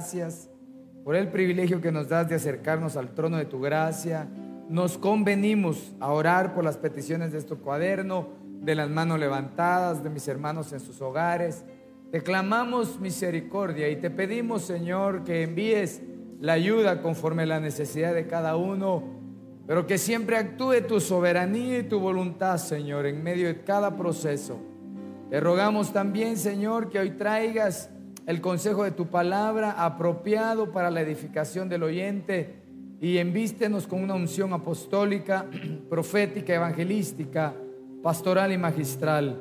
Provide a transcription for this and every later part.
Gracias por el privilegio que nos das de acercarnos al trono de tu gracia. Nos convenimos a orar por las peticiones de este cuaderno, de las manos levantadas, de mis hermanos en sus hogares. Te clamamos misericordia y te pedimos, Señor, que envíes la ayuda conforme a la necesidad de cada uno, pero que siempre actúe tu soberanía y tu voluntad, Señor, en medio de cada proceso. Te rogamos también, Señor, que hoy traigas el consejo de tu palabra apropiado para la edificación del oyente y envístenos con una unción apostólica, profética, evangelística, pastoral y magistral.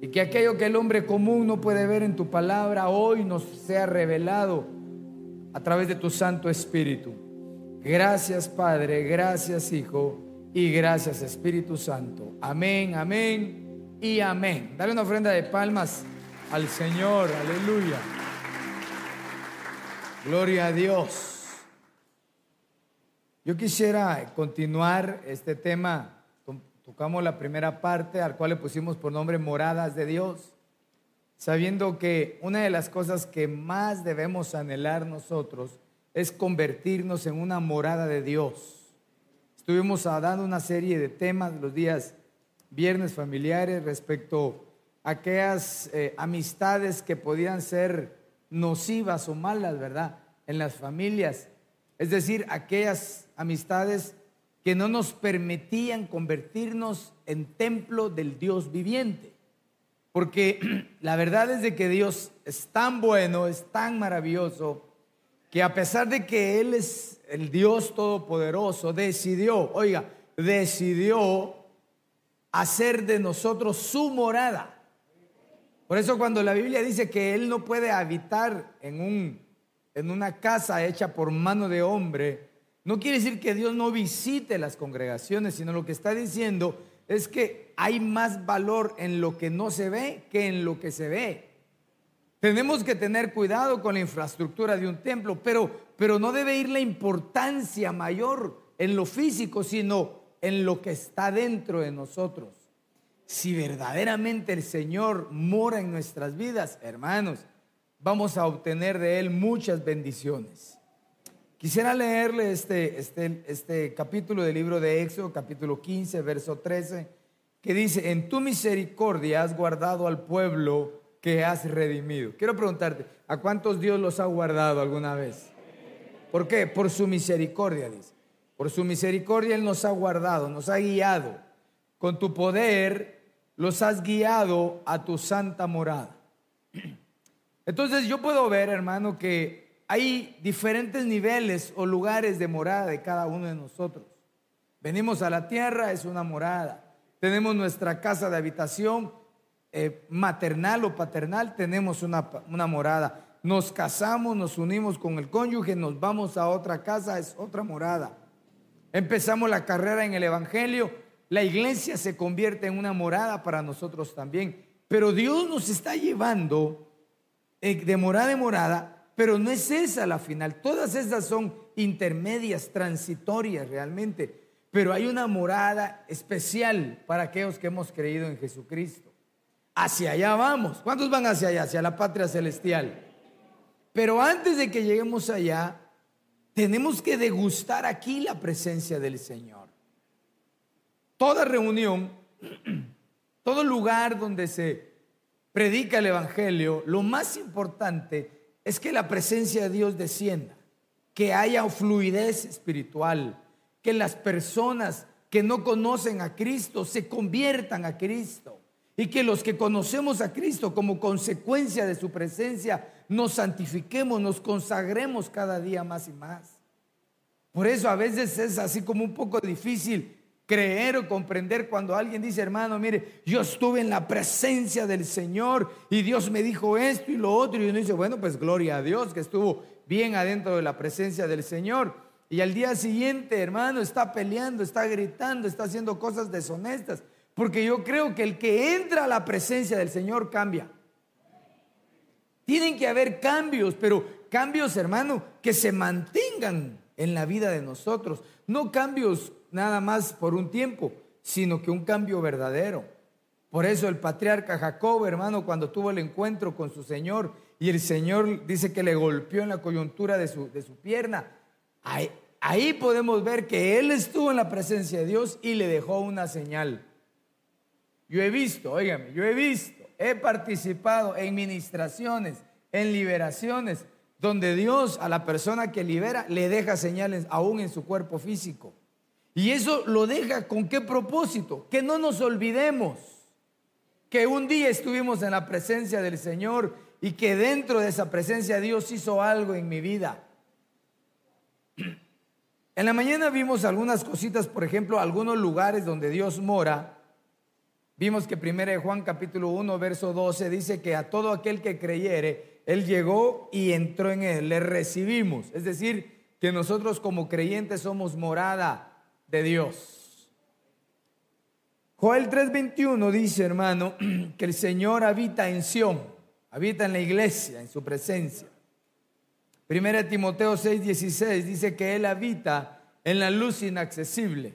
Y que aquello que el hombre común no puede ver en tu palabra hoy nos sea revelado a través de tu Santo Espíritu. Gracias Padre, gracias Hijo y gracias Espíritu Santo. Amén, amén y amén. Dale una ofrenda de palmas al Señor, aleluya. Gloria a Dios. Yo quisiera continuar este tema. Tocamos la primera parte al cual le pusimos por nombre moradas de Dios, sabiendo que una de las cosas que más debemos anhelar nosotros es convertirnos en una morada de Dios. Estuvimos dando una serie de temas los días viernes familiares respecto aquellas eh, amistades que podían ser nocivas o malas, ¿verdad? En las familias. Es decir, aquellas amistades que no nos permitían convertirnos en templo del Dios viviente. Porque la verdad es de que Dios es tan bueno, es tan maravilloso, que a pesar de que Él es el Dios todopoderoso, decidió, oiga, decidió hacer de nosotros su morada. Por eso cuando la Biblia dice que Él no puede habitar en, un, en una casa hecha por mano de hombre, no quiere decir que Dios no visite las congregaciones, sino lo que está diciendo es que hay más valor en lo que no se ve que en lo que se ve. Tenemos que tener cuidado con la infraestructura de un templo, pero, pero no debe ir la importancia mayor en lo físico, sino en lo que está dentro de nosotros si verdaderamente el Señor mora en nuestras vidas, hermanos, vamos a obtener de Él muchas bendiciones. Quisiera leerle este, este, este capítulo del libro de Éxodo, capítulo 15, verso 13, que dice, en tu misericordia has guardado al pueblo que has redimido. Quiero preguntarte, ¿a cuántos Dios los ha guardado alguna vez? ¿Por qué? Por su misericordia, dice. Por su misericordia Él nos ha guardado, nos ha guiado. Con tu poder los has guiado a tu santa morada. Entonces yo puedo ver, hermano, que hay diferentes niveles o lugares de morada de cada uno de nosotros. Venimos a la tierra, es una morada. Tenemos nuestra casa de habitación eh, maternal o paternal, tenemos una, una morada. Nos casamos, nos unimos con el cónyuge, nos vamos a otra casa, es otra morada. Empezamos la carrera en el Evangelio, la iglesia se convierte en una morada para nosotros también. Pero Dios nos está llevando eh, de morada en morada, pero no es esa la final. Todas esas son intermedias, transitorias realmente. Pero hay una morada especial para aquellos que hemos creído en Jesucristo. Hacia allá vamos. ¿Cuántos van hacia allá? Hacia la patria celestial. Pero antes de que lleguemos allá, tenemos que degustar aquí la presencia del Señor toda reunión, todo lugar donde se predica el Evangelio, lo más importante es que la presencia de Dios descienda, que haya fluidez espiritual, que las personas que no conocen a Cristo se conviertan a Cristo y que los que conocemos a Cristo como consecuencia de su presencia nos santifiquemos, nos consagremos cada día más y más. Por eso a veces es así como un poco difícil creer o comprender cuando alguien dice, hermano, mire, yo estuve en la presencia del Señor y Dios me dijo esto y lo otro. Y uno dice, bueno, pues gloria a Dios que estuvo bien adentro de la presencia del Señor. Y al día siguiente, hermano, está peleando, está gritando, está haciendo cosas deshonestas. Porque yo creo que el que entra a la presencia del Señor cambia. Tienen que haber cambios, pero cambios, hermano, que se mantengan en la vida de nosotros. No cambios nada más por un tiempo, sino que un cambio verdadero. Por eso el patriarca Jacob, hermano, cuando tuvo el encuentro con su Señor y el Señor dice que le golpeó en la coyuntura de su, de su pierna, ahí, podemos ver que él estuvo en la presencia de Dios y le dejó una señal. Yo he visto, óigame, yo he visto, he participado en ministraciones, en liberaciones, donde Dios a la persona que libera le deja señales aún en su cuerpo físico. Y eso lo deja con qué propósito? Que no nos olvidemos que un día estuvimos en la presencia del Señor y que dentro de esa presencia Dios hizo algo en mi vida. En la mañana vimos algunas cositas, por ejemplo, algunos lugares donde Dios mora. Vimos que 1 Juan capítulo 1, verso 12 dice que a todo aquel que creyere, Él llegó y entró en Él, le recibimos. Es decir, que nosotros como creyentes somos morada de Dios. Joel 3:21 dice, hermano, que el Señor habita en Sión, habita en la iglesia, en su presencia. Primera Timoteo 6:16 dice que Él habita en la luz inaccesible.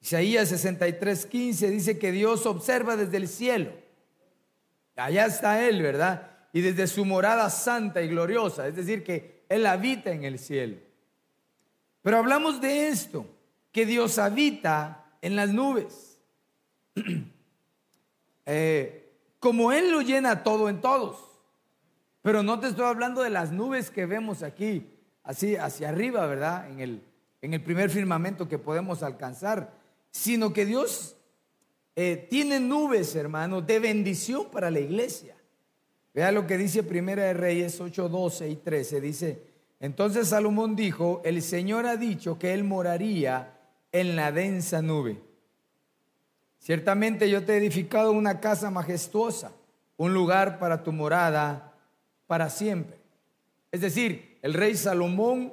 Isaías 63:15 dice que Dios observa desde el cielo. Allá está Él, ¿verdad? Y desde su morada santa y gloriosa, es decir, que Él habita en el cielo. Pero hablamos de esto, que Dios habita en las nubes. Eh, como Él lo llena todo en todos. Pero no te estoy hablando de las nubes que vemos aquí, así hacia arriba, ¿verdad? En el, en el primer firmamento que podemos alcanzar, sino que Dios eh, tiene nubes, hermano, de bendición para la iglesia. Vea lo que dice Primera de Reyes 8, 12 y 13. Dice, entonces Salomón dijo, el Señor ha dicho que Él moraría en la densa nube. Ciertamente yo te he edificado una casa majestuosa, un lugar para tu morada para siempre. Es decir, el rey Salomón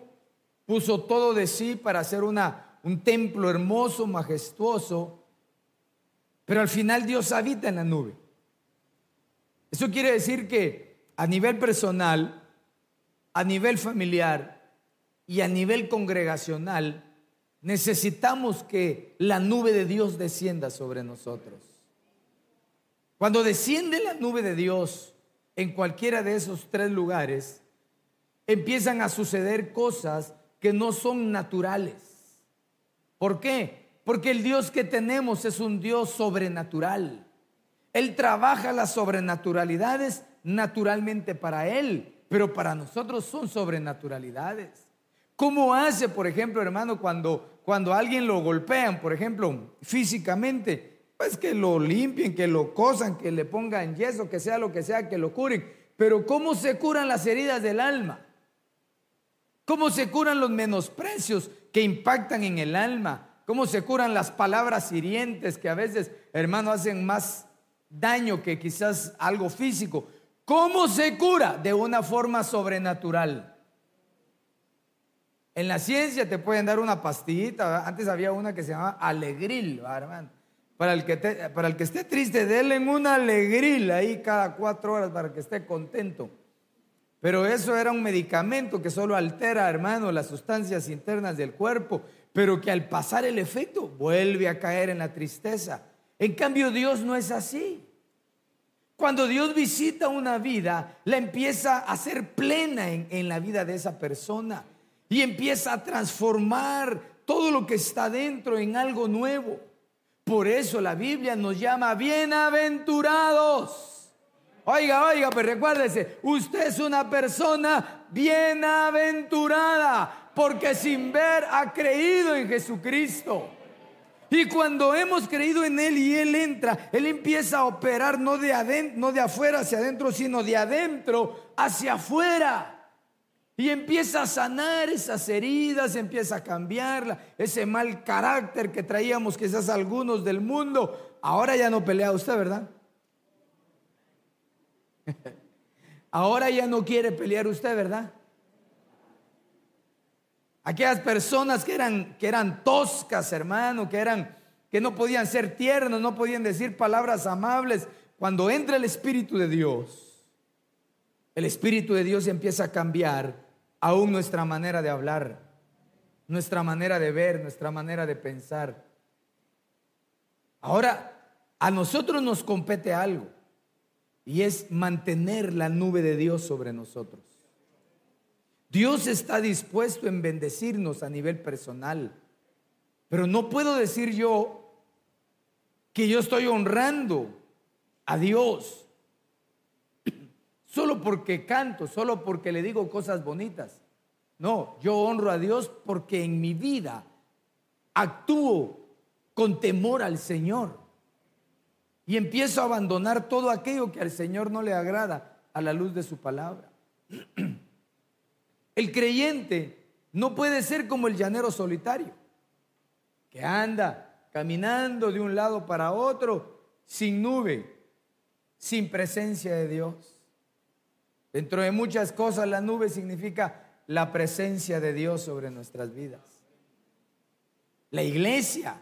puso todo de sí para hacer una, un templo hermoso, majestuoso, pero al final Dios habita en la nube. Eso quiere decir que a nivel personal, a nivel familiar y a nivel congregacional, necesitamos que la nube de Dios descienda sobre nosotros. Cuando desciende la nube de Dios en cualquiera de esos tres lugares, empiezan a suceder cosas que no son naturales. ¿Por qué? Porque el Dios que tenemos es un Dios sobrenatural. Él trabaja las sobrenaturalidades naturalmente para Él pero para nosotros son sobrenaturalidades. ¿Cómo hace, por ejemplo, hermano, cuando, cuando alguien lo golpean, por ejemplo, físicamente? Pues que lo limpien, que lo cosan, que le pongan yeso, que sea lo que sea, que lo curen. Pero ¿cómo se curan las heridas del alma? ¿Cómo se curan los menosprecios que impactan en el alma? ¿Cómo se curan las palabras hirientes que a veces, hermano, hacen más daño que quizás algo físico? ¿Cómo se cura? De una forma sobrenatural. En la ciencia te pueden dar una pastillita. Antes había una que se llamaba alegril, hermano. Para el, que para el que esté triste, denle un alegril ahí cada cuatro horas para que esté contento. Pero eso era un medicamento que solo altera, hermano, las sustancias internas del cuerpo, pero que al pasar el efecto vuelve a caer en la tristeza. En cambio, Dios no es así. Cuando Dios visita una vida, la empieza a hacer plena en, la vida de esa persona y empieza a transformar todo lo que está dentro en algo nuevo. Por eso la Biblia nos llama bienaventurados. Oiga, oiga, pero recuérdese, usted es una persona bienaventurada porque sin ver ha creído en Jesucristo. Y cuando hemos creído en Él y Él entra, Él empieza a operar no de, adentro, no de afuera hacia adentro, sino de adentro hacia afuera. Y empieza a sanar esas heridas, empieza a cambiarla, ese mal carácter que traíamos quizás algunos del mundo. Ahora ya no pelea usted, ¿verdad? Ahora ya no quiere pelear usted, ¿verdad? Aquellas personas que eran, que eran toscas, hermano, que eran, que no podían ser tiernos, no podían decir palabras amables. Cuando entra el Espíritu de Dios, el Espíritu de Dios empieza a cambiar aún nuestra manera de hablar, nuestra manera de ver, nuestra manera de pensar. Ahora, a nosotros nos compete algo, y es mantener la nube de Dios sobre nosotros. Dios está dispuesto en bendecirnos a nivel personal. Pero no puedo decir yo que yo estoy honrando a Dios solo porque canto, solo porque le digo cosas bonitas. No, yo honro a Dios porque en mi vida actúo con temor al Señor y empiezo a abandonar todo aquello que al Señor no le agrada a la luz de su palabra. El creyente no puede ser como el llanero solitario, que anda caminando de un lado para otro sin nube, sin presencia de Dios. Dentro de muchas cosas la nube significa la presencia de Dios sobre nuestras vidas. La iglesia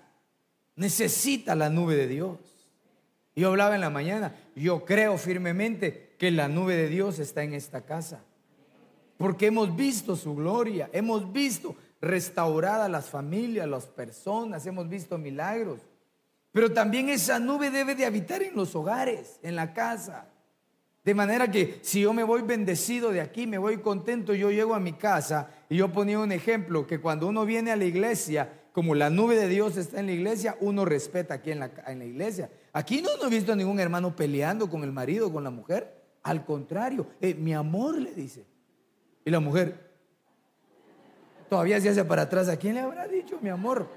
necesita la nube de Dios. Yo hablaba en la mañana, yo creo firmemente que la nube de Dios está en esta casa porque hemos visto su gloria, hemos visto restauradas las familias, las personas, hemos visto milagros. Pero también esa nube debe de habitar en los hogares, en la casa. De manera que si yo me voy bendecido de aquí, me voy contento, yo llego a mi casa y yo ponía un ejemplo, que cuando uno viene a la iglesia, como la nube de Dios está en la iglesia, uno respeta aquí en la, en la iglesia. Aquí no, he visto a ningún hermano peleando con el marido, con la mujer. Al contrario, eh, mi amor le dice, y la mujer todavía se hace para atrás. ¿A quién le habrá dicho, mi amor?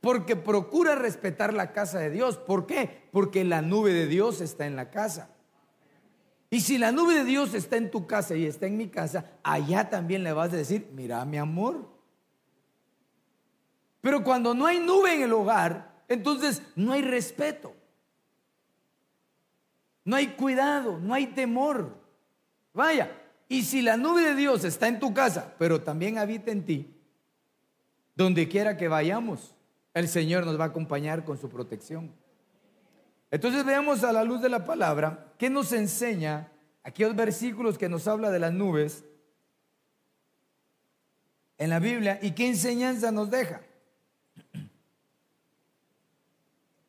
Porque procura respetar la casa de Dios. ¿Por qué? Porque la nube de Dios está en la casa. Y si la nube de Dios está en tu casa y está en mi casa, allá también le vas a decir, mira mi amor. Pero cuando no hay nube en el hogar, entonces no hay respeto. No hay cuidado, no hay temor. Vaya, y si la nube de Dios está en tu casa, pero también habita en ti, donde quiera que vayamos, el Señor nos va a acompañar con su protección. Entonces veamos a la luz de la palabra, ¿qué nos enseña aquellos versículos que nos habla de las nubes en la Biblia y qué enseñanza nos deja?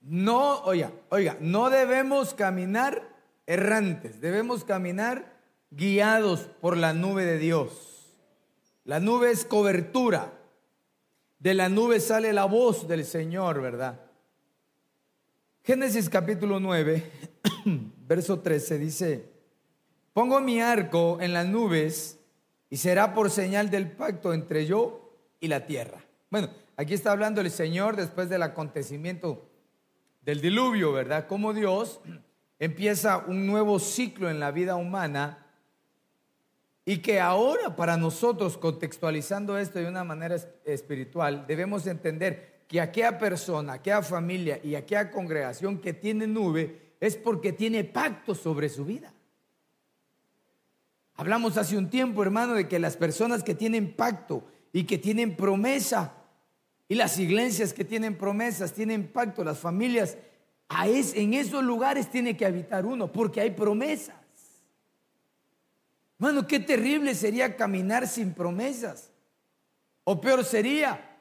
No, oiga, oiga, no debemos caminar errantes, debemos caminar guiados por la nube de Dios. La nube es cobertura. De la nube sale la voz del Señor, ¿verdad? Génesis capítulo 9, verso 13 dice, pongo mi arco en las nubes y será por señal del pacto entre yo y la tierra. Bueno, aquí está hablando el Señor después del acontecimiento del diluvio, ¿verdad? Como Dios empieza un nuevo ciclo en la vida humana y que ahora para nosotros, contextualizando esto de una manera espiritual, debemos entender que aquella persona, aquella familia y aquella congregación que tiene nube es porque tiene pacto sobre su vida. Hablamos hace un tiempo, hermano, de que las personas que tienen pacto y que tienen promesa, y las iglesias que tienen promesas, tienen pacto, las familias, en esos lugares tiene que habitar uno, porque hay promesas. Mano, qué terrible sería caminar sin promesas. O peor sería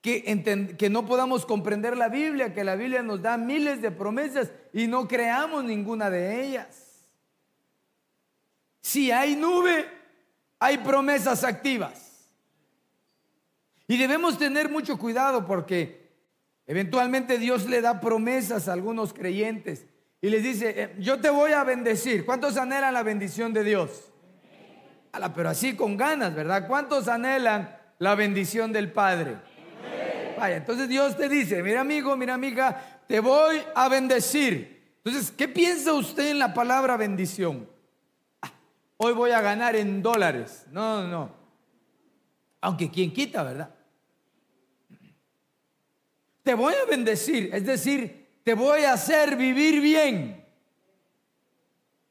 que, que no podamos comprender la Biblia, que la Biblia nos da miles de promesas y no creamos ninguna de ellas. Si hay nube, hay promesas activas. Y debemos tener mucho cuidado porque eventualmente Dios le da promesas a algunos creyentes y les dice, eh, yo te voy a bendecir. ¿Cuántos anhelan la bendición de Dios? Pero así con ganas, ¿verdad? ¿Cuántos anhelan la bendición del Padre? Vaya, entonces Dios te dice, mira amigo, mira amiga, te voy a bendecir. Entonces, ¿qué piensa usted en la palabra bendición? Ah, hoy voy a ganar en dólares. No, no, no. Aunque quien quita, ¿verdad? Te voy a bendecir, es decir, te voy a hacer vivir bien.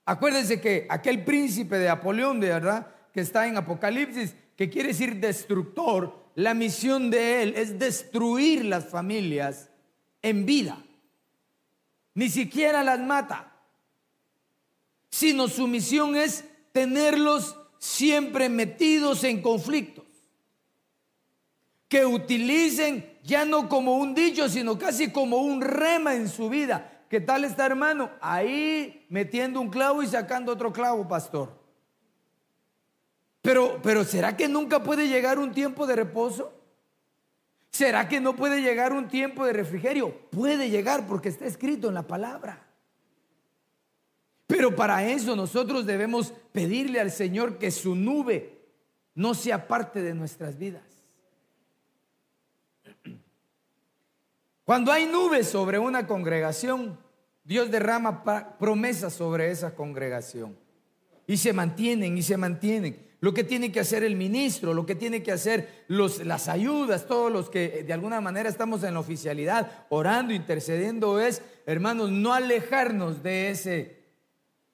Acuérdense que aquel príncipe de Apolión, de verdad, que está en Apocalipsis, que quiere decir destructor, la misión de él es destruir las familias en vida. Ni siquiera las mata, sino su misión es tenerlos siempre metidos en conflictos. Que utilicen ya no como un dicho, sino casi como un rema en su vida. ¿Qué tal está hermano? Ahí metiendo un clavo y sacando otro clavo, pastor. Pero, pero ¿será que nunca puede llegar un tiempo de reposo? ¿Será que no puede llegar un tiempo de refrigerio? Puede llegar porque está escrito en la palabra. Pero para eso nosotros debemos pedirle al Señor que su nube no sea parte de nuestras vidas. Cuando hay nubes sobre una congregación, Dios derrama promesas sobre esa congregación. Y se mantienen y se mantienen. Lo que tiene que hacer el ministro, lo que tiene que hacer las ayudas, todos los que de alguna manera estamos en la oficialidad, orando, intercediendo, es, hermanos, no alejarnos de ese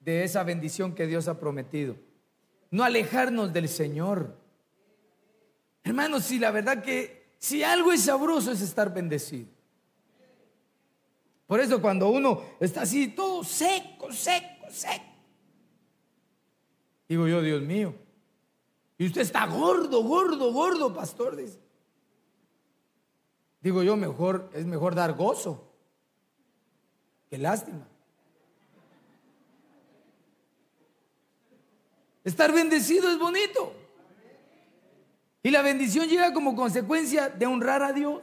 de esa bendición que Dios ha prometido. No alejarnos del Señor. Hermanos, si la verdad que si algo es sabroso es estar bendecido. Por eso cuando uno está así todo seco, seco, seco. Digo yo, Dios mío. Y usted está gordo, gordo, gordo, pastor, dice. Digo yo, mejor es mejor dar gozo que lástima. Estar bendecido es bonito. Y la bendición llega como consecuencia de honrar a Dios.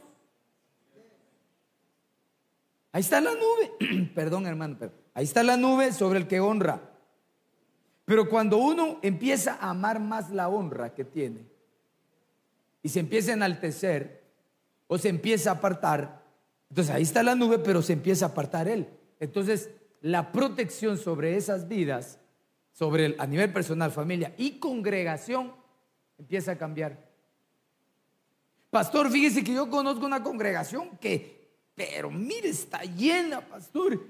Ahí está la nube. Perdón, hermano, ahí está la nube sobre el que honra. Pero cuando uno empieza a amar más la honra que tiene y se empieza a enaltecer o se empieza a apartar, entonces ahí está la nube, pero se empieza a apartar él. Entonces la protección sobre esas vidas sobre el, a nivel personal, familia y congregación, empieza a cambiar. Pastor, fíjese que yo conozco una congregación que, pero mire, está llena, pastor,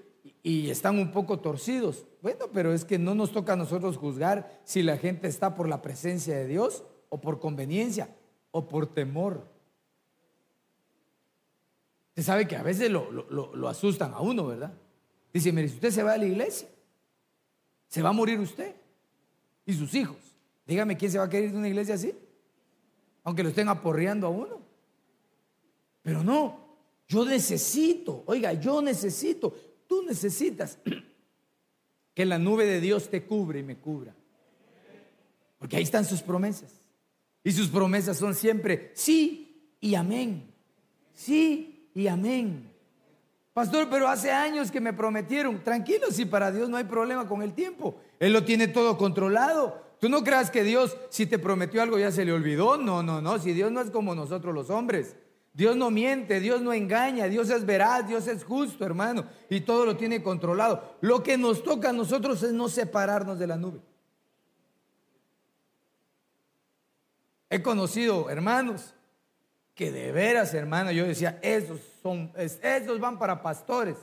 y, están un poco torcidos. Bueno, pero es que no nos toca a nosotros juzgar si la gente está por la presencia de Dios o por conveniencia o por temor. Usted sabe que a veces lo asustan a uno, ¿verdad? Dice, mire, si usted se va a la iglesia, se va a morir usted y sus hijos. Dígame quién se va a querer ir de una iglesia así, aunque lo estén aporreando a uno. Pero no, yo necesito, oiga, yo necesito, tú necesitas que la nube de Dios te cubre y me cubra. Porque ahí están sus promesas. Y sus promesas son siempre sí y amén. Sí y amén. Pastor, pero hace años que me prometieron. Tranquilo, si para Dios no hay problema con el tiempo. Él lo tiene todo controlado. Tú no creas que Dios, si te prometió algo, ya se le olvidó. No, no, no. Si Dios no es como nosotros los hombres. Dios no miente, Dios no engaña, Dios es veraz, Dios es justo, hermano. Y todo lo tiene controlado. Lo que nos toca a nosotros es no separarnos de la nube. He conocido hermanos que de veras, hermano, yo decía, esos son, esos van para pastores,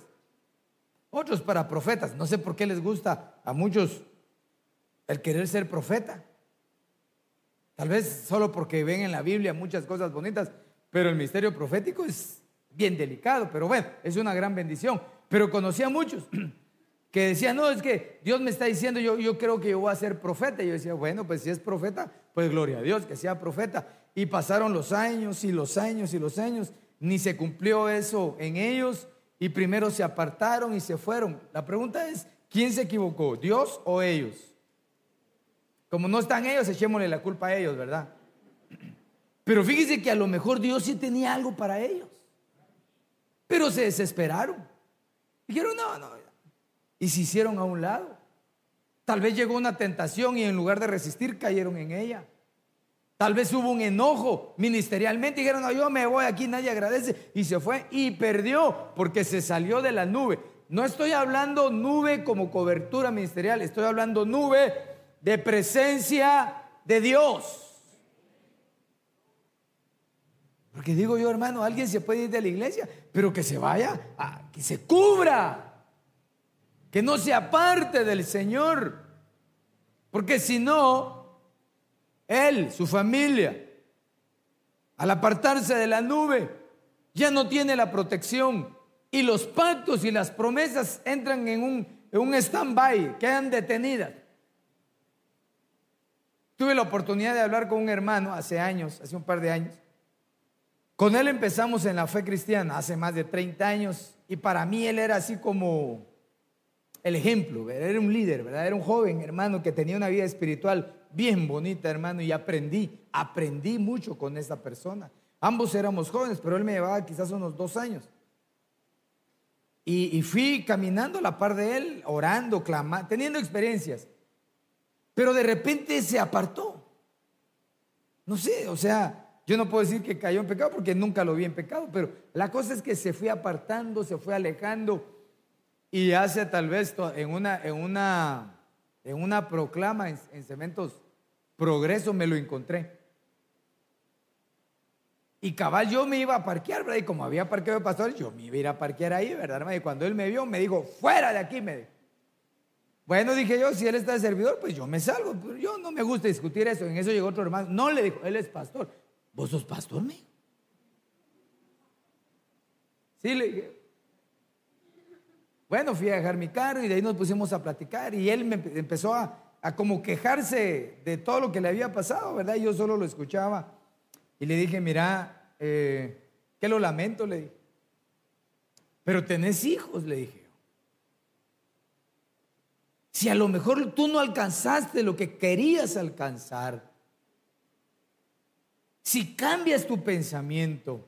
otros para profetas. No sé por qué les gusta a muchos el querer ser profeta. Tal vez solo porque ven en la Biblia muchas cosas bonitas, pero el misterio profético es bien delicado, pero bueno, es una gran bendición. Pero conocí a muchos que decían, no, es que Dios me está diciendo, yo, yo creo que yo voy a ser profeta. Y yo decía, bueno, pues si es profeta, pues gloria a Dios, que sea profeta. Y pasaron los años y los años y los años, ni se cumplió eso en ellos y primero se apartaron y se fueron. La pregunta es, ¿quién se equivocó? ¿Dios o ellos? Como no están ellos, echémosle la culpa a ellos, ¿verdad? Pero fíjese que a lo mejor Dios sí tenía algo para ellos. Pero se desesperaron. Dijeron, no, no. Y se hicieron a un lado. Tal vez llegó una tentación y en lugar de resistir cayeron en ella. Tal vez hubo un enojo ministerialmente. Dijeron, no, yo me voy aquí, nadie agradece. Y se fue y perdió porque se salió de la nube. No estoy hablando nube como cobertura ministerial, estoy hablando nube de presencia de Dios. Porque digo yo, hermano, alguien se puede ir de la iglesia, pero que se vaya, que se cubra, que no se aparte del Señor. Porque si no, él, su familia, al apartarse de la nube, ya no tiene la protección. Y los pactos y las promesas entran en un, en un stand-by, quedan detenidas. Tuve la oportunidad de hablar con un hermano hace años, hace un par de años, con él empezamos en la fe cristiana hace más de 30 años y para mí él era así como el ejemplo, era un líder, ¿verdad? Era un joven hermano que tenía una vida espiritual bien bonita, hermano, y aprendí, aprendí mucho con esta persona. Ambos éramos jóvenes, pero él me llevaba quizás unos dos años. Y, y fui caminando a la par de él, orando, clamando, teniendo experiencias. Pero de repente se apartó. No sé, o sea, yo no puedo decir que cayó en pecado porque nunca lo vi en pecado, pero la cosa es que se fue apartando, se fue alejando y hace tal vez en una, en una, en una proclama en, Cementos Progreso me lo encontré. Y cabal yo me iba a parquear, ¿verdad? Y como había parqueo de pastores, yo me iba a ir a parquear ahí, ¿verdad? Y cuando él me vio, me dijo, fuera de aquí, me dijo. Bueno, dije yo, si él está de servidor, pues yo me salgo. Yo no me gusta discutir eso. En eso llegó otro hermano. No le dijo, él es pastor. ¿Vos sos pastor, me? Sí, le dije. Bueno, fui a dejar mi carro y de ahí nos pusimos a platicar y él me empezó a, como quejarse de todo lo que le había pasado, ¿verdad? Yo solo lo escuchaba y le dije, mira, eh, que lo lamento, le dije. Pero tenés hijos, le dije. Si a lo mejor tú no alcanzaste lo que querías alcanzar, si cambias tu pensamiento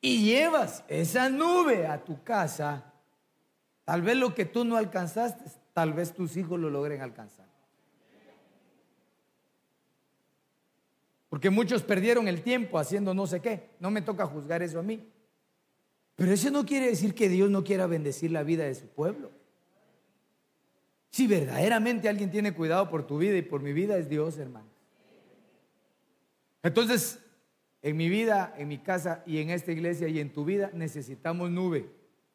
y llevas esa nube a tu casa, tal vez lo que tú no alcanzaste, tal vez tus hijos lo logren alcanzar. Porque muchos perdieron el tiempo haciendo no sé qué. No me toca juzgar eso a mí. Pero eso no quiere decir que Dios no quiera bendecir la vida de su pueblo. Si verdaderamente alguien tiene cuidado por tu vida y por mi vida, es Dios, hermano. Entonces, en mi vida, en mi casa y en esta iglesia y en tu vida necesitamos nube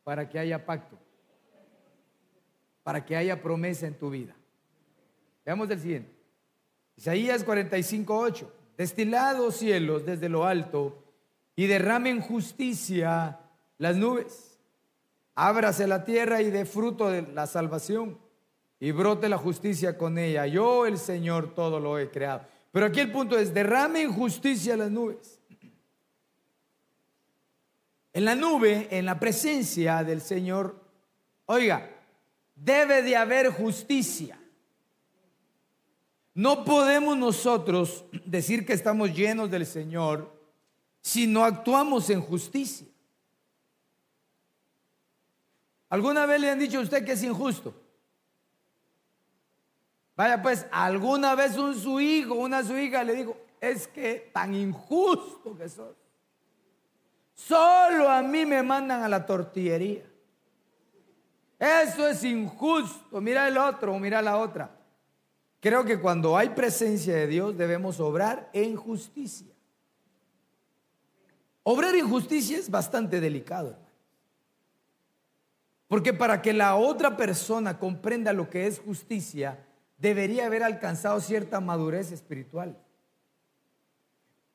para que haya pacto, para que haya promesa en tu vida. Veamos el siguiente. Isaías 45, 8. Destilados cielos desde lo alto y derramen justicia las nubes. Ábrase la tierra y dé fruto de la salvación y brote la justicia con ella. Yo, el Señor, todo lo he creado. Pero aquí el punto es, derrame justicia las nubes. En la nube, en la presencia del Señor, oiga, debe de haber justicia. No podemos nosotros decir que estamos llenos del Señor si no actuamos en justicia. ¿Alguna vez le han dicho a usted que es injusto? Vaya pues, alguna vez un su hijo, una su hija le dijo, es que tan injusto que sos. Solo a mí me mandan a la tortillería. Eso es injusto. Mira el otro, mira la otra. Creo que cuando hay presencia de Dios debemos obrar en justicia. Obrar en justicia es bastante delicado. Porque para que la otra persona comprenda lo que es justicia, debería haber alcanzado cierta madurez espiritual.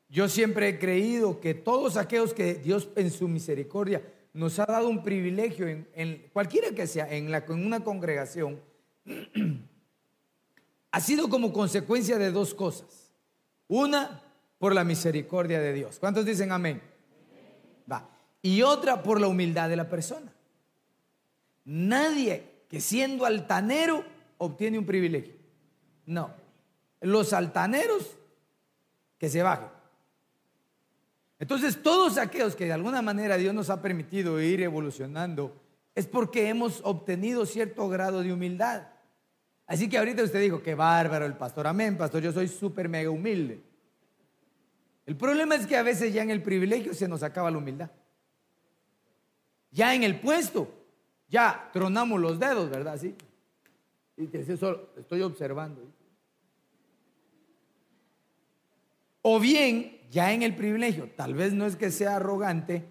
Yo siempre he creído que todos aquellos que Dios en su misericordia nos ha dado un privilegio, en, cualquiera que sea, en, la, en una congregación, ha sido como consecuencia de dos cosas. Una, por la misericordia de Dios. ¿Cuántos dicen amén? Va. Y otra, por la humildad de la persona. Nadie que siendo altanero obtiene un privilegio. No. Los altaneros, que se bajen. Entonces, todos aquellos que de alguna manera Dios nos ha permitido ir evolucionando, es porque hemos obtenido cierto grado de humildad. Así que ahorita usted dijo, qué bárbaro el pastor, amén, pastor, yo soy súper mega humilde. El problema es que a veces ya en el privilegio se nos acaba la humildad. Ya en el puesto, ya tronamos los dedos, ¿verdad? Sí. Y te estoy observando. O bien, ya en el privilegio, tal vez no es que sea arrogante,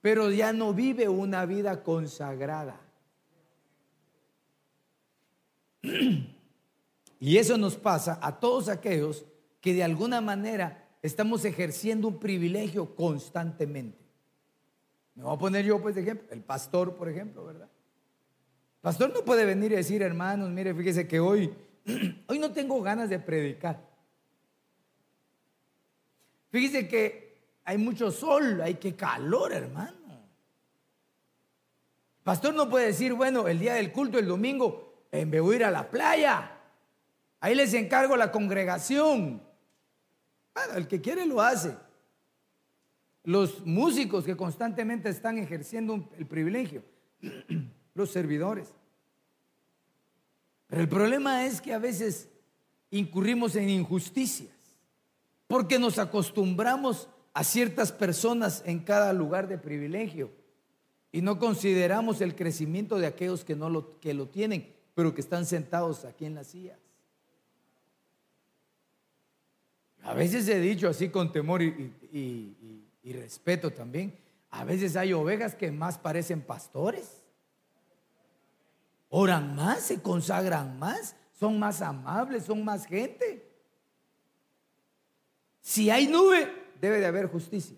pero ya no vive una vida consagrada. Y eso nos pasa a todos aquellos que de alguna manera estamos ejerciendo un privilegio constantemente. Me voy a poner yo, pues, de ejemplo, el pastor, por ejemplo, ¿verdad? El pastor no puede venir y decir, hermanos, mire, fíjese que hoy, hoy no tengo ganas de predicar. Fíjese que hay mucho sol, hay que calor, hermano. Pastor no puede decir, bueno, el día del culto, el domingo, en vez de ir a la playa. Ahí les encargo la congregación. Bueno, el que quiere lo hace. Los músicos que constantemente están ejerciendo el privilegio, los servidores. Pero el problema es que a veces incurrimos en injusticias, porque nos acostumbramos a ciertas personas en cada lugar de privilegio y no consideramos el crecimiento de aquellos que no lo, que lo tienen, pero que están sentados aquí en las sillas. A veces he dicho así con temor y, respeto también. A veces hay ovejas que más parecen pastores. Oran más, se consagran más, son más amables, son más gente. Si hay nube, debe de haber justicia.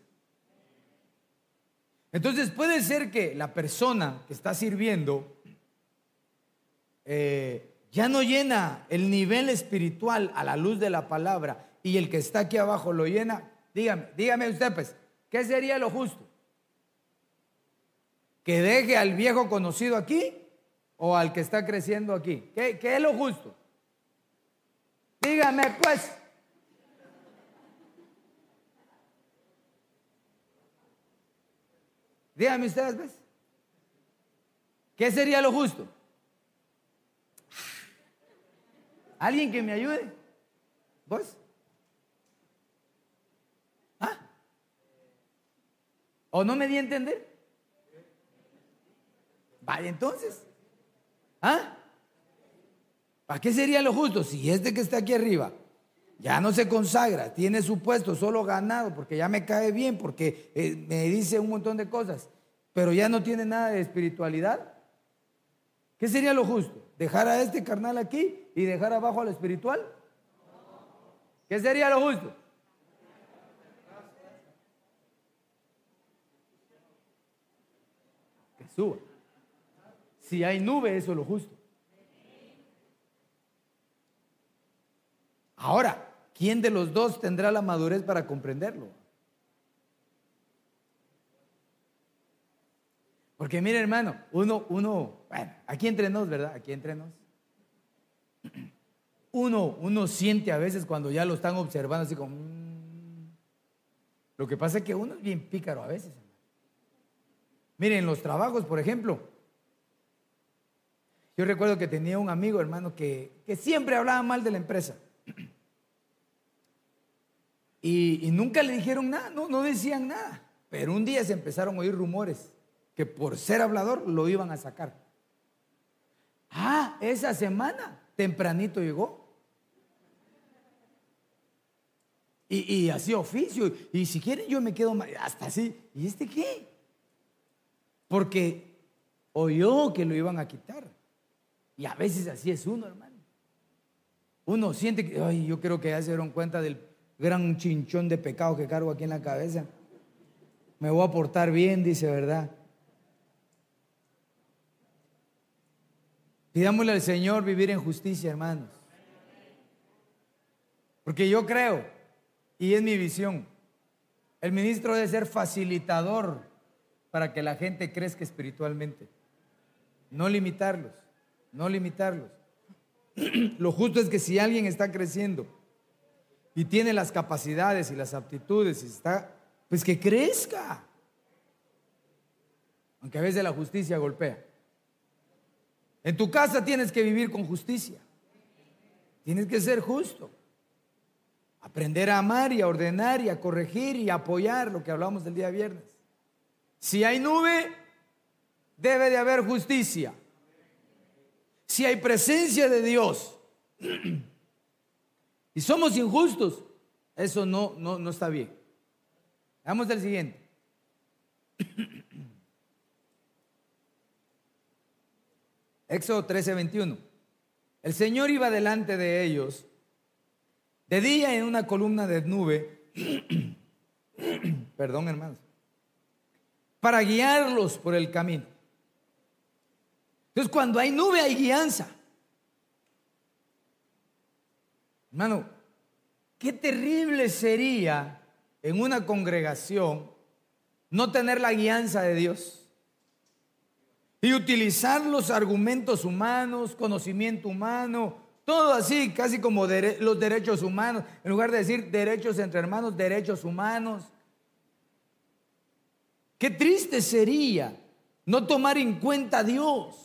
Entonces puede ser que la persona que está sirviendo eh, ya no llena el nivel espiritual a la luz de la palabra y el que está aquí abajo lo llena, dígame, dígame usted pues, ¿qué sería lo justo? ¿Que deje al viejo conocido aquí o al que está creciendo aquí? ¿Qué, qué es lo justo? Dígame pues. Dígame ustedes, ¿ves? ¿Qué sería lo justo? ¿Alguien que me ayude? ¿Vos? ¿O no me di a entender? Vale, entonces. ¿Ah? ¿Para qué sería lo justo? Si este que está aquí arriba ya no se consagra, tiene su puesto solo ganado, porque ya me cae bien, porque eh, me dice un montón de cosas, pero ya no tiene nada de espiritualidad. ¿Qué sería lo justo? ¿Dejar a este carnal aquí y dejar abajo al espiritual? ¿Qué sería lo justo? Si hay nube, eso es lo justo. Ahora, ¿quién de los dos tendrá la madurez para comprenderlo? Porque mire, hermano, uno, uno, bueno, aquí entre nos, ¿verdad? Aquí entre nos. Uno, uno siente a veces cuando ya lo están observando así como... Mm". Lo que pasa es que uno es bien pícaro a veces. Miren, los trabajos, por ejemplo. Yo recuerdo que tenía un amigo, hermano, que, siempre hablaba mal de la empresa. Y, nunca le dijeron nada, no, no decían nada. Pero un día se empezaron a oír rumores que por ser hablador lo iban a sacar. Ah, esa semana, tempranito llegó. Y, y así oficio. Y si quieren yo me quedo hasta así. ¿Y este qué? porque oyó que lo iban a quitar. Y a veces así es uno, hermano. Uno siente que, ay, yo creo que ya se dieron cuenta del gran chinchón de pecado que cargo aquí en la cabeza. Me voy a portar bien, dice, ¿verdad? Pidámosle al Señor vivir en justicia, hermanos. Porque yo creo, y es mi visión, el ministro debe ser facilitador para que la gente crezca espiritualmente. No limitarlos, no limitarlos. Lo justo es que si alguien está creciendo y tiene las capacidades y las aptitudes y está, pues que crezca. Aunque a veces la justicia golpea. En tu casa tienes que vivir con justicia. Tienes que ser justo. Aprender a amar y a ordenar y a corregir y a apoyar lo que hablamos del día viernes. Si hay nube, debe de haber justicia. si hay presencia de Dios y somos injustos, eso no, no, no está bien. Vamos al siguiente. Éxodo 13, 21. El Señor iba delante de ellos de día en una columna de nube, perdón hermanos, para guiarlos por el camino. Entonces cuando hay nube hay guianza. Hermano, qué terrible sería en una congregación no tener la guianza de Dios y utilizar los argumentos humanos, conocimiento humano, todo así, casi como los derechos humanos, en lugar de decir derechos entre hermanos, derechos humanos. Qué triste sería no tomar en cuenta a Dios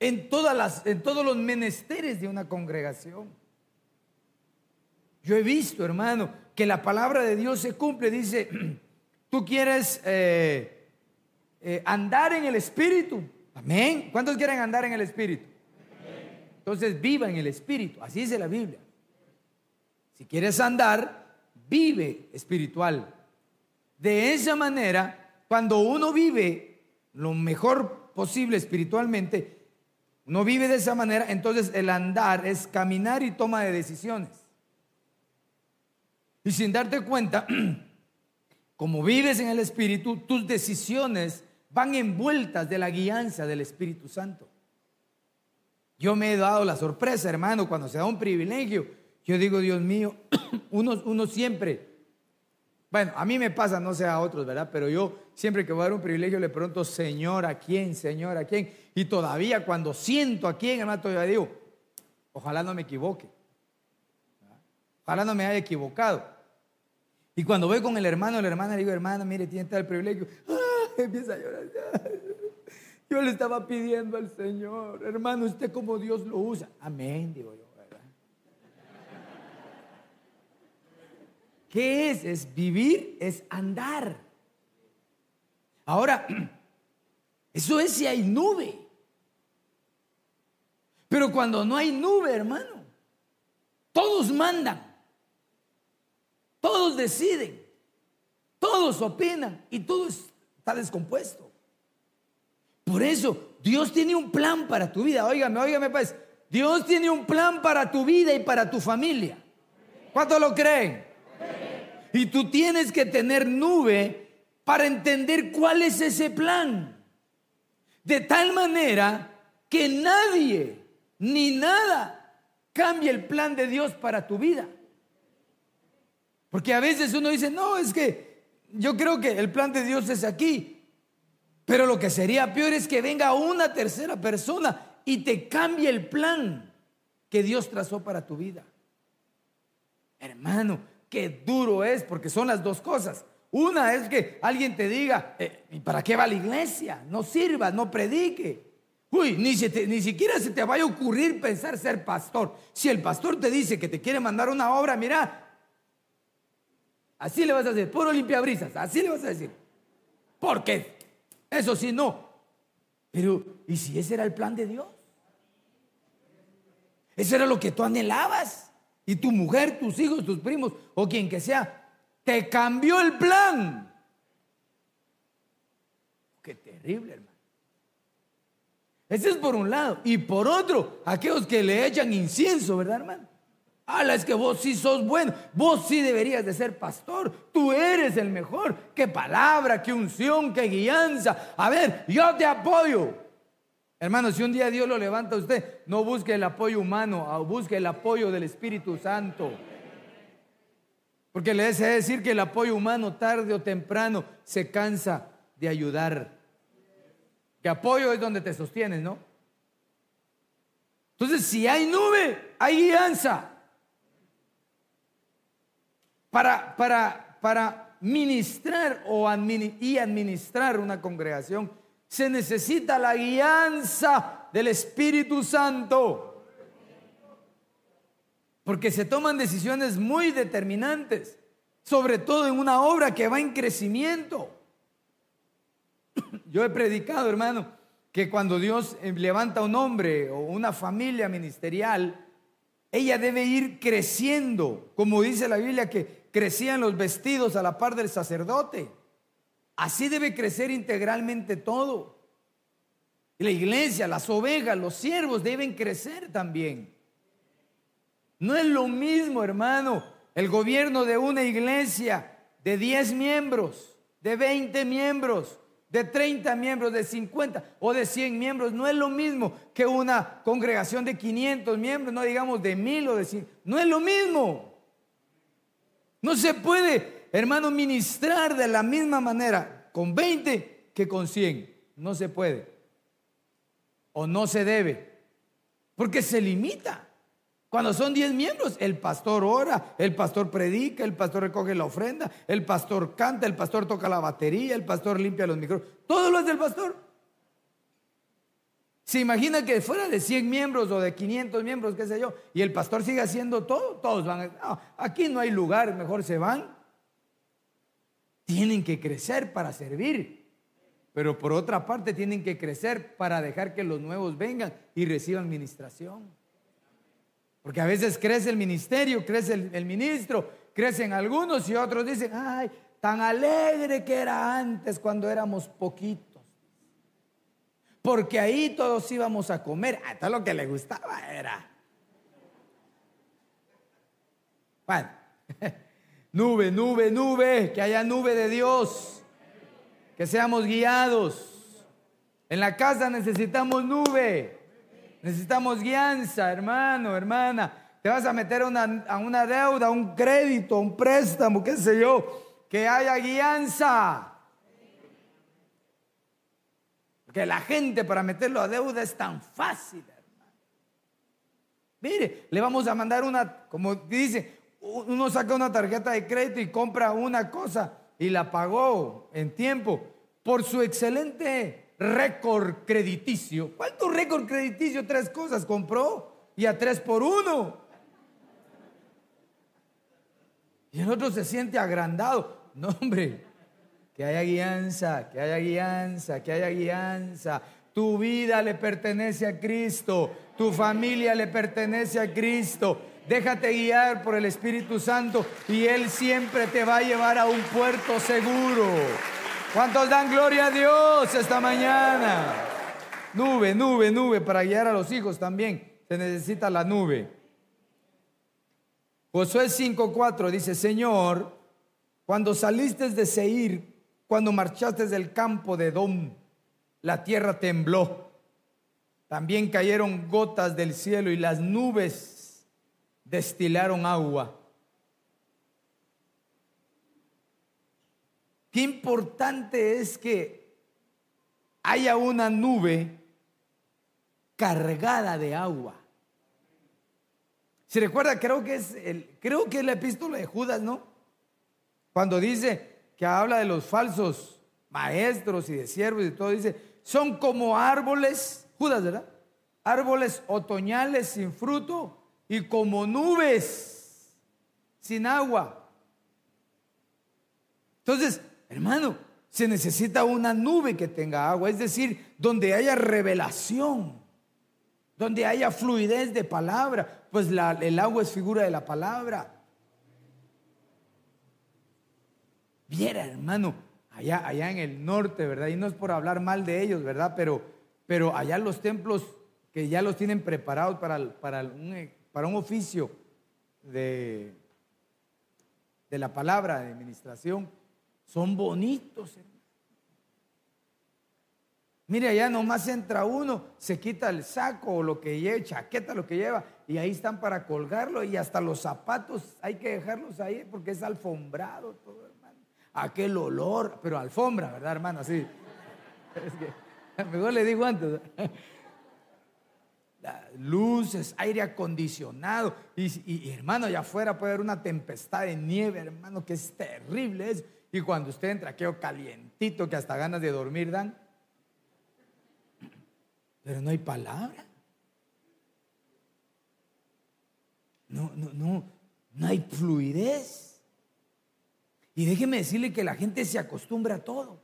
en, todas las, en todos los menesteres de una congregación. Yo he visto, hermano, que la palabra de Dios se cumple. Dice, tú quieres eh, eh, andar en el Espíritu. Amén. ¿Cuántos quieren andar en el Espíritu? Entonces viva en el Espíritu, así dice la Biblia. Si quieres andar, vive espiritual. De esa manera, cuando uno vive lo mejor posible espiritualmente, uno vive de esa manera, entonces el andar es caminar y toma de decisiones. Y sin darte cuenta, como vives en el Espíritu, tus decisiones van envueltas de la guianza del Espíritu Santo. Yo me he dado la sorpresa, hermano, cuando se da un privilegio. Yo digo, Dios mío, uno, uno siempre, bueno, a mí me pasa, no sé a otros, ¿verdad? Pero yo siempre que voy a dar un privilegio le pregunto, Señor, ¿a quién? Señor, ¿a quién? Y todavía cuando siento a quién, hermano, todavía digo, ojalá no me equivoque. Ojalá no me haya equivocado. Y cuando voy con el hermano, la hermana, le digo, hermana, mire, tiene tal privilegio. Empieza a llorar. Yo le estaba pidiendo al Señor, hermano, usted como Dios lo usa. Amén, digo yo, ¿verdad? ¿Qué es? Es vivir, es andar. Ahora, eso es si hay nube. Pero cuando no hay nube, hermano, todos mandan, todos deciden, todos opinan y todo está descompuesto. Por eso, Dios tiene un plan para tu vida. Óigame, óigame pues. Dios tiene un plan para tu vida y para tu familia. ¿Cuánto lo creen? Y tú tienes que tener nube para entender cuál es ese plan. De tal manera que nadie ni nada cambie el plan de Dios para tu vida. Porque a veces uno dice, no, es que yo creo que el plan de Dios es aquí. Pero lo que sería peor es que venga una tercera persona y te cambie el plan que Dios trazó para tu vida. Hermano, qué duro es, porque son las dos cosas. Una es que alguien te diga, eh, ¿y para qué va la iglesia? No sirva, no predique. Uy, ni, ni siquiera se te vaya a ocurrir pensar ser pastor. Si el pastor te dice que te quiere mandar una obra, mira, así le vas a decir, puro limpiabrisas, así le vas a decir. ¿Por qué? Eso sí, no. Pero, ¿y si ese era el plan de Dios? Eso era lo que tú anhelabas. Y tu mujer, tus hijos, tus primos, o quien que sea, te cambió el plan. Qué terrible, hermano. Ese es por un lado. Y por otro, aquellos que le echan incienso, ¿verdad, hermano? Ala, es que vos sí sos bueno, vos sí deberías de ser pastor, tú eres el mejor. Qué palabra, qué unción, qué guianza. A ver, yo te apoyo. Hermano, si un día Dios lo levanta a usted, no busque el apoyo humano, ah, busque el apoyo del Espíritu Santo. Porque le desea decir que el apoyo humano tarde o temprano se cansa de ayudar. Que apoyo es donde te sostienes, ¿no? Entonces, si hay nube, hay guianza para, para, para ministrar o y administrar una congregación, se necesita la guianza del Espíritu Santo. Porque se toman decisiones muy determinantes, sobre todo en una obra que va en crecimiento. Yo he predicado, hermano, que cuando Dios eh, levanta un hombre o una familia ministerial, ella debe ir creciendo, como dice la Biblia, que crecían los vestidos a la par del sacerdote. Así debe crecer integralmente todo. La iglesia, las ovejas, los siervos deben crecer también. No es lo mismo, hermano, el gobierno de una iglesia de 10 miembros, de 20 miembros, de 30 miembros, de 50 o de 100 miembros. No es lo mismo que una congregación de 500 miembros, no digamos de mil o de 100. No es lo mismo. No se puede, hermano, ministrar de la misma manera con 20 que con 100. No se puede. O no se debe. Porque se limita. Cuando son 10 miembros, el pastor ora, el pastor predica, el pastor recoge la ofrenda, el pastor canta, el pastor toca la batería, el pastor limpia los micrófonos. Todo lo hace el pastor. Se imagina que fuera de 100 miembros o de 500 miembros, qué sé yo, y el pastor sigue haciendo todo, todos van. aquí no hay lugar, mejor se van. Tienen que crecer para servir, pero por otra parte tienen que crecer para dejar que los nuevos vengan y reciban ministración. Porque a veces crece el ministerio, crece el, ministro, crecen algunos y otros dicen, ay, tan alegre que era antes cuando éramos poquitos. Porque ahí todos íbamos a comer. Hasta ah, lo que le gustaba era. Bueno, nube, nube, nube, que haya nube de Dios. Que seamos guiados. En la casa necesitamos nube. Necesitamos guianza, hermano, hermana. Te vas a meter a una deuda, a un crédito, un préstamo, qué sé yo. Que haya guianza. Porque la gente para meterlo a deuda es tan fácil, hermano. Mire, le vamos a mandar una, como dice, uno saca una tarjeta de crédito y compra una cosa y la pagó en tiempo por su excelente récord crediticio. ¿Cuánto récord crediticio? Tres cosas compró y a tres por uno. Y el otro se siente agrandado. No, hombre, que haya guianza, que haya guianza, que haya guianza. Tu vida le pertenece a Cristo, tu familia le pertenece a Cristo. Déjate guiar por el Espíritu Santo y Él siempre te va a llevar a un puerto seguro. ¿Cuántos dan gloria a Dios esta mañana? Nube, nube, nube, para guiar a los hijos también se necesita la nube. Josué 5:4 dice, Señor, cuando saliste de Seir, cuando marchaste del campo de Edom, la tierra tembló. También cayeron gotas del cielo y las nubes destilaron agua. Qué importante es que haya una nube cargada de agua. Si recuerda, creo que es el, creo que es la epístola de Judas, ¿no? Cuando dice que habla de los falsos maestros y de siervos y todo, dice, son como árboles, Judas, ¿verdad? Árboles otoñales sin fruto y como nubes sin agua. Entonces, Hermano, se necesita una nube que tenga agua, es decir, donde haya revelación, donde haya fluidez de palabra, pues el agua es figura de la palabra. Viera, hermano, allá, allá en el norte, ¿verdad? Y no es por hablar mal de ellos, ¿verdad? Pero, pero allá los templos que ya los tienen preparados para, para, un, para un oficio de, de la palabra, de administración, son bonitos. Mire, allá nomás entra uno, se quita el saco o lo que lleva, chaqueta, lo que lleva, y ahí están para colgarlo y hasta los zapatos hay que dejarlos ahí porque es alfombrado todo, hermano. Aquel olor, pero alfombra, ¿verdad, hermano? Así. Es que, mejor le digo antes. Luces, aire acondicionado. Y, y, hermano, allá afuera puede haber una tempestad de nieve, hermano, que es terrible. Es, y cuando usted entra, quedó calientito que hasta ganas de dormir dan. Pero no hay palabra. No, no, no, no hay fluidez. Y déjeme decirle que la gente se acostumbra a todo.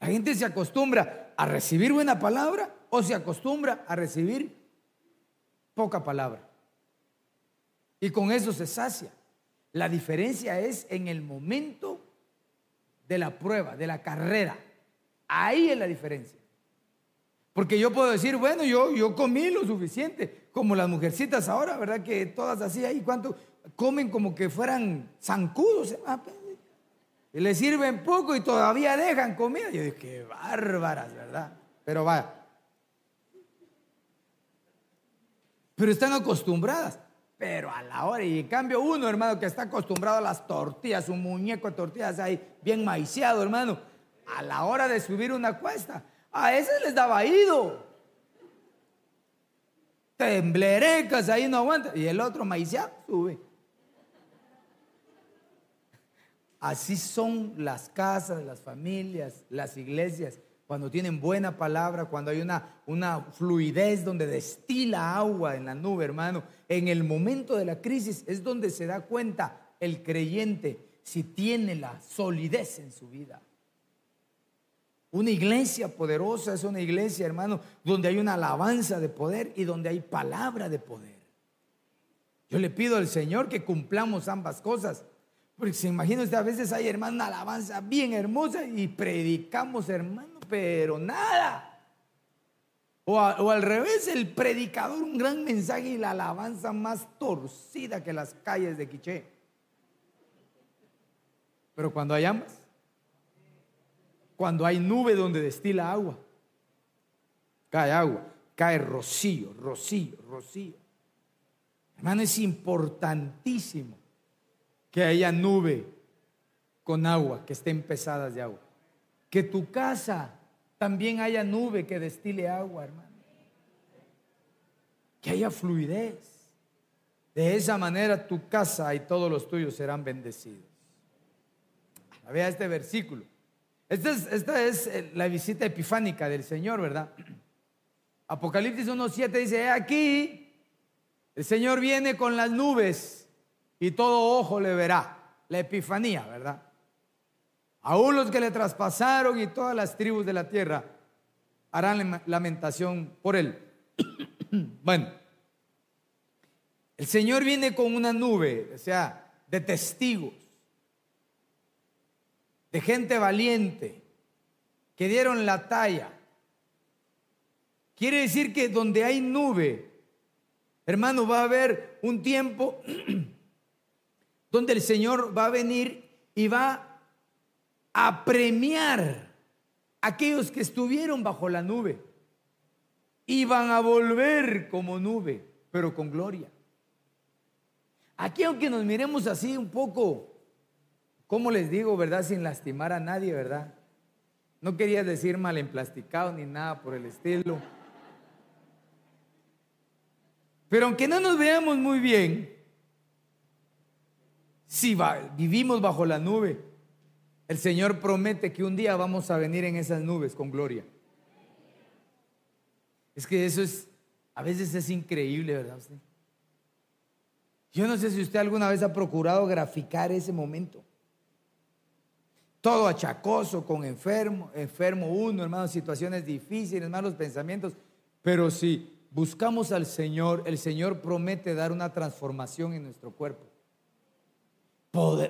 La gente se acostumbra a recibir buena palabra o se acostumbra a recibir poca palabra. Y con eso se sacia. La diferencia es en el momento de la prueba, de la carrera. Ahí es la diferencia. Porque yo puedo decir, bueno, yo, yo comí lo suficiente, como las mujercitas ahora, ¿verdad? Que todas así ahí, ¿cuánto? Comen como que fueran zancudos. ¿eh? Ah, pues, y le sirven poco y todavía dejan comida. Yo digo, qué bárbaras, ¿verdad? Pero va. Pero están acostumbradas. Pero a la hora, y en cambio uno, hermano, que está acostumbrado a las tortillas, un muñeco de tortillas ahí, bien maiciado, hermano, a la hora de subir una cuesta, a ese les daba ido. Temblerecas ahí no aguanta. Y el otro maiciado sube. Así son las casas, las familias, las iglesias, cuando tienen buena palabra, cuando hay una, una fluidez donde destila agua en la nube, hermano. En el momento de la crisis es donde se da cuenta el creyente si tiene la solidez en su vida. Una iglesia poderosa es una iglesia, hermano, donde hay una alabanza de poder y donde hay palabra de poder. Yo le pido al Señor que cumplamos ambas cosas. Porque se imagina usted, a veces hay, hermano, una alabanza bien hermosa y predicamos, hermano, pero nada. O, al revés, el predicador, un gran mensaje y la alabanza más torcida que las calles de Quiché. Pero cuando hay ambas, cuando hay nube donde destila agua, cae agua, cae rocío, rocío, rocío. Hermano, es importantísimo que haya nube con agua, que estén pesadas de agua. Que tu casa también haya nube que destile agua, hermano. Que haya fluidez. De esa manera tu casa y todos los tuyos serán bendecidos. Vea este versículo. Esta es, esta es eh, la visita epifánica del Señor, ¿verdad? Apocalipsis 1.7 dice, aquí el Señor viene con las nubes y todo ojo le verá. La epifanía, ¿verdad? Aún los que le traspasaron y todas las tribus de la tierra harán lamentación por él. bueno, el Señor viene con una nube, o sea, de testigos, de gente valiente, que dieron la talla. Quiere decir que donde hay nube, hermano, va a haber un tiempo donde el Señor va a venir y va a premiar a aquellos que estuvieron bajo la nube. Y van a volver como nube, pero con gloria. Aquí aunque nos miremos así un poco, ¿cómo les digo, verdad? Sin lastimar a nadie, ¿verdad? No quería decir mal emplasticado ni nada por el estilo. Pero aunque no nos veamos muy bien, si vivimos bajo la nube, el Señor promete que un día vamos a venir en esas nubes con gloria. Es que eso es, a veces es increíble, ¿verdad? Yo no sé si usted alguna vez ha procurado graficar ese momento. Todo achacoso, con enfermo, enfermo uno, hermano, situaciones difíciles, malos pensamientos. Pero si buscamos al Señor, el Señor promete dar una transformación en nuestro cuerpo.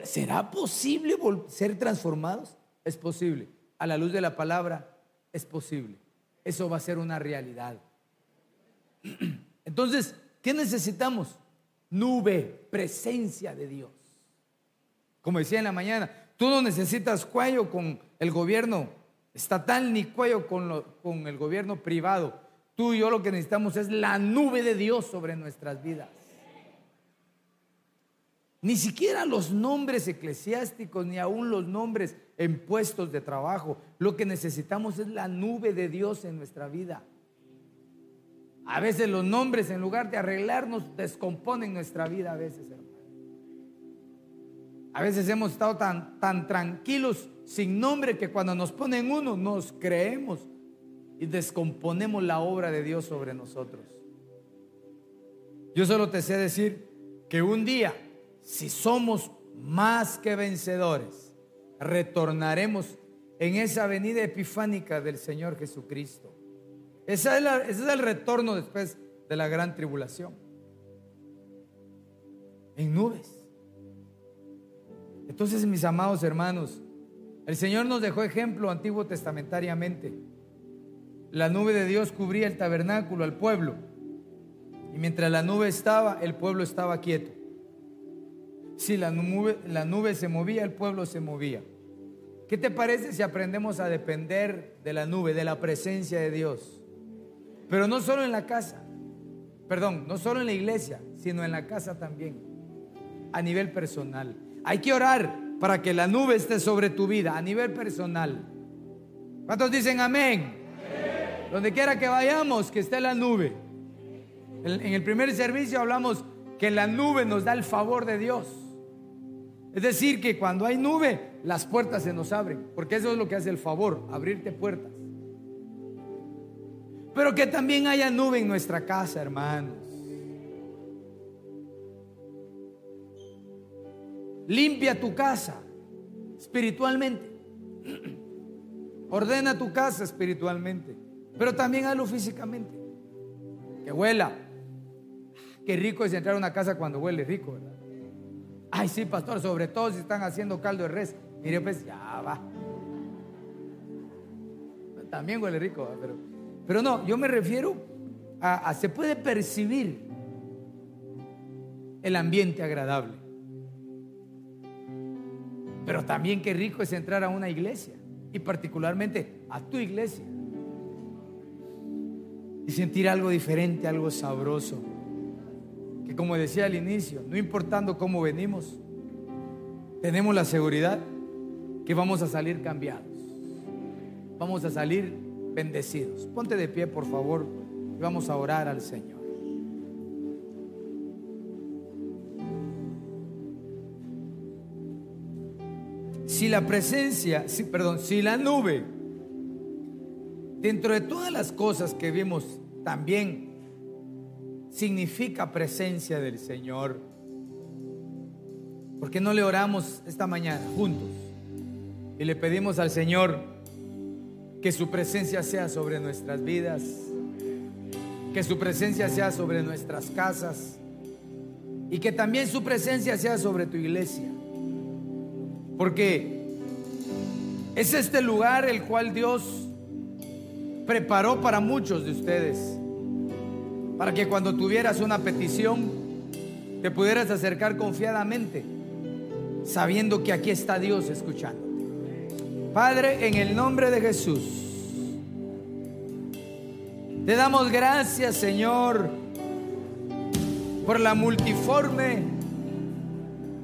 ¿Será posible ser transformados? Es posible. A la luz de la palabra, es posible. Eso va a ser una realidad. Entonces, ¿qué necesitamos? Nube, presencia de Dios. Como decía en la mañana, tú no necesitas cuello con el gobierno estatal ni cuello con, con el gobierno privado. Tú y yo lo que necesitamos es la nube de Dios sobre nuestras vidas. Ni siquiera los nombres eclesiásticos, ni aún los nombres en puestos de trabajo. Lo que necesitamos es la nube de Dios en nuestra vida. A veces los nombres, en lugar de arreglarnos, descomponen nuestra vida a veces, hermano. A veces hemos estado tan, tan tranquilos sin nombre que cuando nos ponen uno nos creemos y descomponemos la obra de Dios sobre nosotros. Yo solo te sé decir que un día si somos más que vencedores, retornaremos en esa venida epifánica del Señor Jesucristo. Ese es, es el retorno después de la gran tribulación. En nubes. Entonces, mis amados hermanos, el Señor nos dejó ejemplo antiguo testamentariamente. La nube de Dios cubría el tabernáculo al pueblo. Y mientras la nube estaba, el pueblo estaba quieto. Si la nube, la nube se movía, el pueblo se movía. ¿Qué te parece si aprendemos a depender de la nube, de la presencia de Dios? Pero no solo en la casa, perdón, no solo en la iglesia, sino en la casa también, a nivel personal. Hay que orar para que la nube esté sobre tu vida, a nivel personal. ¿Cuántos dicen amén? Donde quiera que vayamos, que esté la nube. En el primer servicio hablamos que la nube nos da el favor de Dios. Es decir, que cuando hay nube, las puertas se nos abren, porque eso es lo que hace el favor, abrirte puertas. Pero que también haya nube en nuestra casa, hermanos. Limpia tu casa espiritualmente. Ordena tu casa espiritualmente, pero también hazlo físicamente. Que huela. Qué rico es entrar a una casa cuando huele rico, ¿verdad? Ay, sí, pastor, sobre todo si están haciendo caldo de res. Mire, pues ya va. También huele rico, pero, pero no, yo me refiero a, a se puede percibir el ambiente agradable. Pero también qué rico es entrar a una iglesia y particularmente a tu iglesia y sentir algo diferente, algo sabroso que como decía al inicio, no importando cómo venimos, tenemos la seguridad que vamos a salir cambiados, vamos a salir bendecidos. Ponte de pie, por favor, y vamos a orar al Señor. Si la presencia, si, perdón, si la nube, dentro de todas las cosas que vimos también significa presencia del Señor. ¿Por qué no le oramos esta mañana juntos? Y le pedimos al Señor que su presencia sea sobre nuestras vidas, que su presencia sea sobre nuestras casas y que también su presencia sea sobre tu iglesia. Porque es este lugar el cual Dios preparó para muchos de ustedes para que cuando tuvieras una petición te pudieras acercar confiadamente, sabiendo que aquí está Dios escuchando. Padre, en el nombre de Jesús, te damos gracias, Señor, por la multiforme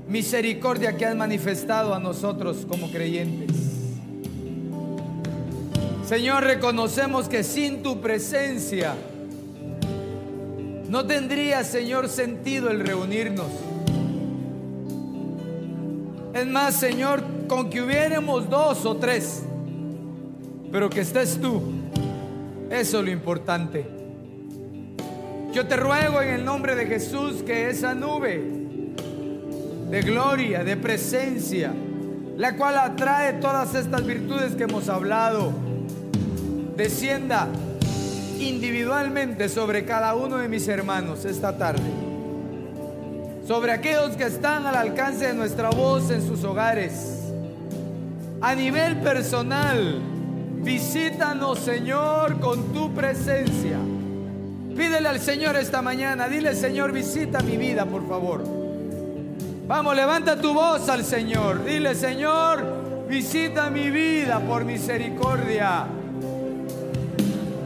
misericordia que has manifestado a nosotros como creyentes. Señor, reconocemos que sin tu presencia, no tendría, Señor, sentido el reunirnos. Es más, Señor, con que hubiéramos dos o tres, pero que estés tú, eso es lo importante. Yo te ruego en el nombre de Jesús que esa nube de gloria, de presencia, la cual atrae todas estas virtudes que hemos hablado, descienda individualmente sobre cada uno de mis hermanos esta tarde. Sobre aquellos que están al alcance de nuestra voz en sus hogares. A nivel personal, visítanos Señor con tu presencia. Pídele al Señor esta mañana, dile Señor, visita mi vida, por favor. Vamos, levanta tu voz al Señor. Dile, Señor, visita mi vida por misericordia.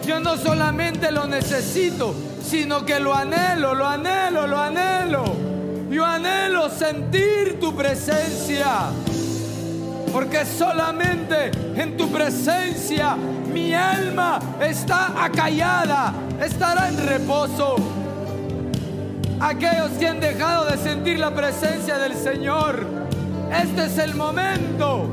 Yo no solamente lo necesito, sino que lo anhelo, lo anhelo, lo anhelo. Yo anhelo sentir tu presencia. Porque solamente en tu presencia mi alma está acallada, estará en reposo. Aquellos que han dejado de sentir la presencia del Señor, este es el momento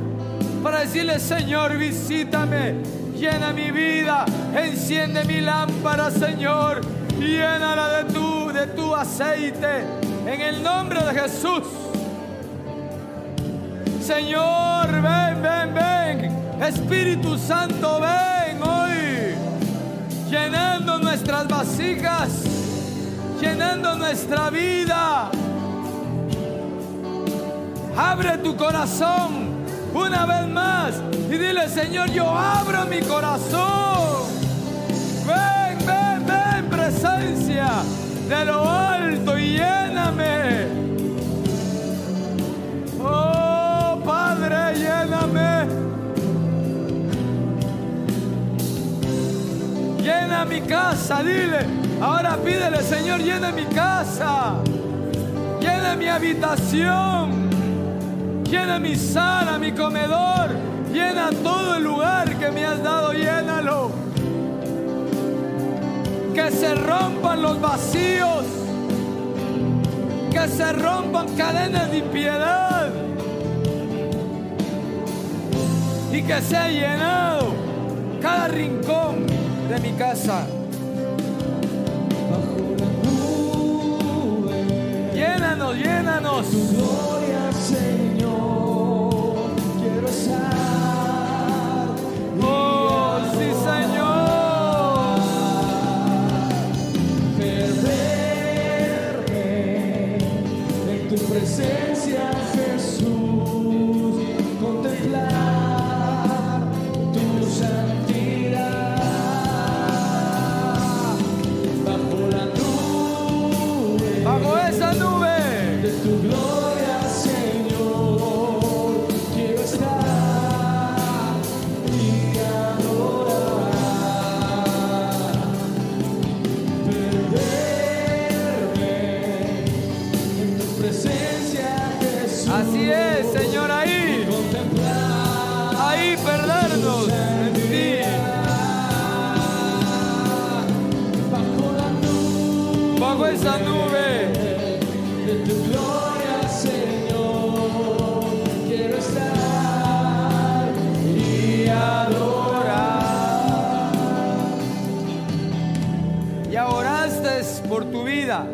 para decirle, Señor, visítame, llena mi vida, enciende mi lámpara, Señor, llénala de tu, de tu aceite, en el nombre de Jesús. Señor, ven, ven, ven, Espíritu Santo, ven hoy, llenando nuestras vasijas, llenando nuestra vida. Abre tu corazón una vez más y dile, Señor, yo abro mi corazón. Ven, ven, ven, presencia de lo alto y lléname. Oh, Padre, lléname. Llena mi casa, dile. Ahora pídele, Señor, llena mi casa. Llena mi habitación. Llena mi sala, mi comedor. Llena todo el lugar que me has dado, llénalo. Que se rompan los vacíos. Que se rompan cadenas de impiedad. Y que sea llenado cada rincón de mi casa. Llénanos, llénanos. En Ya oraste por tu vida.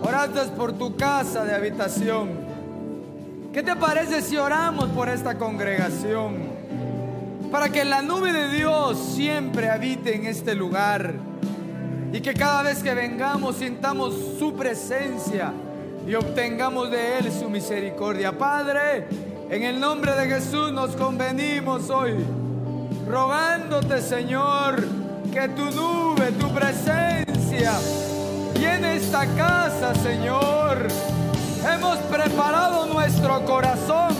Oraste por tu casa de habitación. ¿Qué te parece si oramos por esta congregación? Para que la nube de Dios siempre habite en este lugar. Y que cada vez que vengamos sintamos su presencia y obtengamos de Él su misericordia. Padre, en el nombre de Jesús nos convenimos hoy, rogándote Señor, que tu nube, tu presencia, llene esta casa Señor. Hemos preparado nuestro corazón,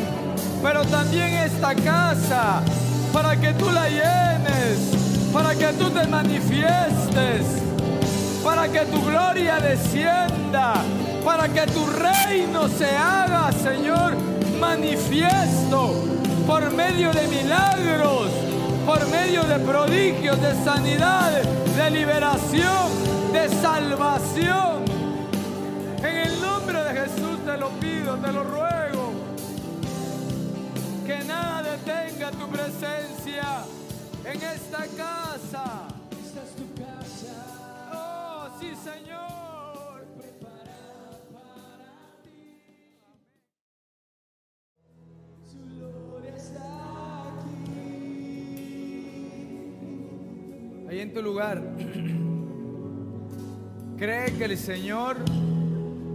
pero también esta casa, para que tú la llenes, para que tú te manifiestes para que tu gloria descienda, para que tu reino se haga, Señor, manifiesto por medio de milagros, por medio de prodigios, de sanidad, de liberación, de salvación. En el nombre de Jesús te lo pido, te lo ruego. Que nada detenga tu presencia en esta casa. En tu lugar. Cree que el Señor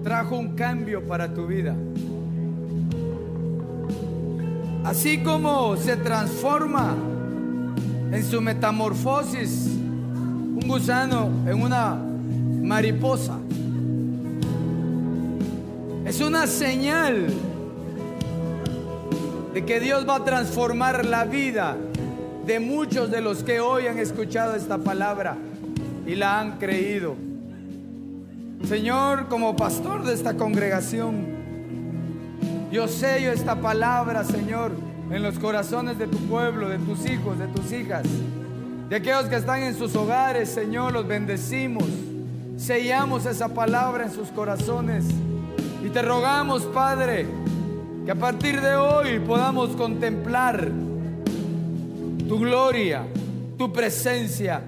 trajo un cambio para tu vida. Así como se transforma en su metamorfosis un gusano en una mariposa. Es una señal de que Dios va a transformar la vida de muchos de los que hoy han escuchado esta palabra y la han creído. Señor, como pastor de esta congregación, yo sello esta palabra, Señor, en los corazones de tu pueblo, de tus hijos, de tus hijas, de aquellos que están en sus hogares, Señor, los bendecimos. Sellamos esa palabra en sus corazones y te rogamos, Padre, que a partir de hoy podamos contemplar tu gloria, tu presencia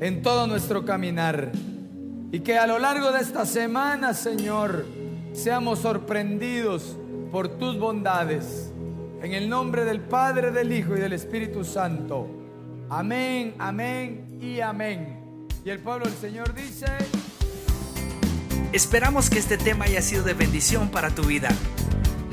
en todo nuestro caminar. Y que a lo largo de esta semana, Señor, seamos sorprendidos por tus bondades En el nombre del Padre, del Hijo y del Espíritu Santo. Amén, amén y amén. Y el pueblo del Señor dice... Esperamos que este tema haya sido de bendición para tu vida.